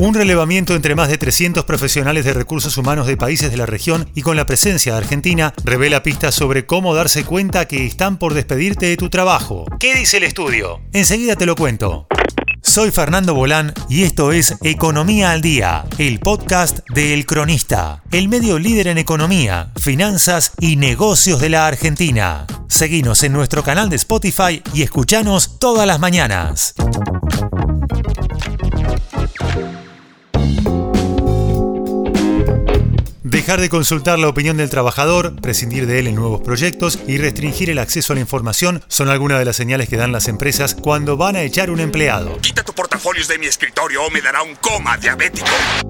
Un relevamiento entre más de 300 profesionales de recursos humanos de países de la región y con la presencia de Argentina revela pistas sobre cómo darse cuenta que están por despedirte de tu trabajo. ¿Qué dice el estudio? Enseguida te lo cuento. Soy Fernando Bolán y esto es Economía al Día, el podcast de El Cronista, el medio líder en economía, finanzas y negocios de la Argentina. Seguinos en nuestro canal de Spotify y escuchanos todas las mañanas. Dejar de consultar la opinión del trabajador, prescindir de él en nuevos proyectos y restringir el acceso a la información son algunas de las señales que dan las empresas cuando van a echar un empleado. Quita tu portafolios de mi escritorio o me dará un coma diabético.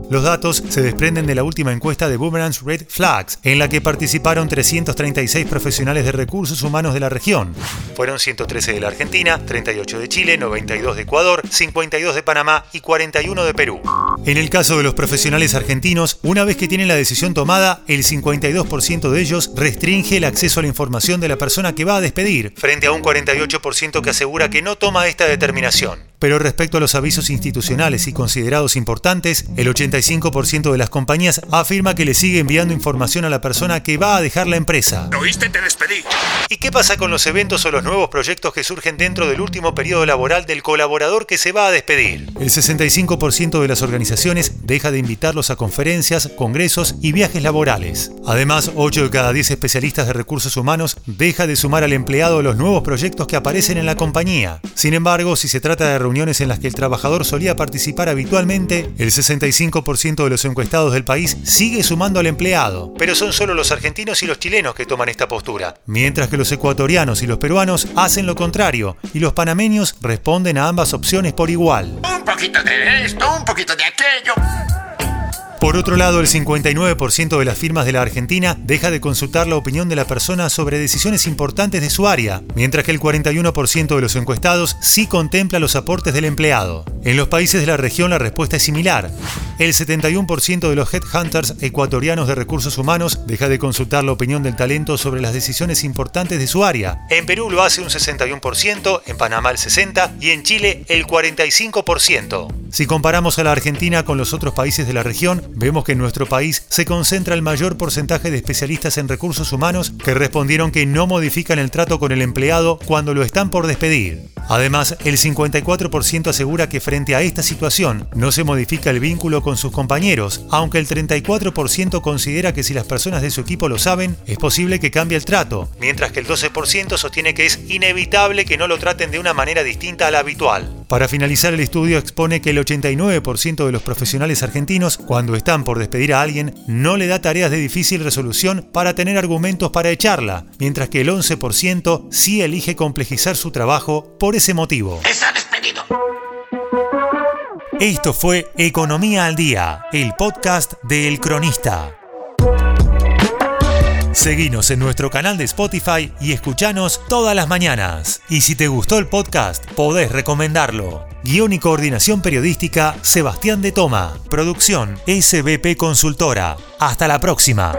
Los datos se desprenden de la última encuesta de Boomerang's Red Flags, en la que participaron 336 profesionales de recursos humanos de la región. Fueron 113 de la Argentina, 38 de Chile, 92 de Ecuador, 52 de Panamá y 41 de Perú. En el caso de los profesionales argentinos, una vez que tienen la decisión tomada, el 52% de ellos restringe el acceso a la información de la persona que va a despedir, frente a un 48% que asegura que no toma esta determinación. Pero respecto a los avisos institucionales y considerados importantes, el 85% de las compañías afirma que le sigue enviando información a la persona que va a dejar la empresa. ¿Lo oíste? Te despedí. ¿Y qué pasa con los eventos o los nuevos proyectos que surgen dentro del último periodo laboral del colaborador que se va a despedir? El 65% de las organizaciones deja de invitarlos a conferencias, congresos y viajes laborales. Además, 8 de cada 10 especialistas de recursos humanos deja de sumar al empleado los nuevos proyectos que aparecen en la compañía. Sin embargo, si se trata de reuniones en las que el trabajador solía participar habitualmente, el 65% de los encuestados del país sigue sumando al empleado. Pero son solo los argentinos y los chilenos que toman esta postura, mientras que los ecuatorianos y los peruanos hacen lo contrario, y los panameños responden a ambas opciones por igual. Un poquito de esto, un poquito de aquello. Por otro lado, el 59% de las firmas de la Argentina deja de consultar la opinión de la persona sobre decisiones importantes de su área, mientras que el 41% de los encuestados sí contempla los aportes del empleado. En los países de la región la respuesta es similar. El 71% de los headhunters ecuatorianos de recursos humanos deja de consultar la opinión del talento sobre las decisiones importantes de su área. En Perú lo hace un 61%, en Panamá el 60% y en Chile el 45%. Si comparamos a la Argentina con los otros países de la región, vemos que en nuestro país se concentra el mayor porcentaje de especialistas en recursos humanos que respondieron que no modifican el trato con el empleado cuando lo están por despedir. Además, el 54% asegura que frente a esta situación no se modifica el vínculo con sus compañeros, aunque el 34% considera que si las personas de su equipo lo saben, es posible que cambie el trato, mientras que el 12% sostiene que es inevitable que no lo traten de una manera distinta a la habitual. Para finalizar el estudio expone que el 89% de los profesionales argentinos, cuando están por despedir a alguien, no le da tareas de difícil resolución para tener argumentos para echarla, mientras que el 11% sí elige complejizar su trabajo por ese motivo. Está despedido. Esto fue Economía al Día, el podcast de El Cronista. Seguinos en nuestro canal de Spotify y escuchanos todas las mañanas. Y si te gustó el podcast, podés recomendarlo. Guión y coordinación periodística, Sebastián de Toma. Producción, SBP Consultora. Hasta la próxima.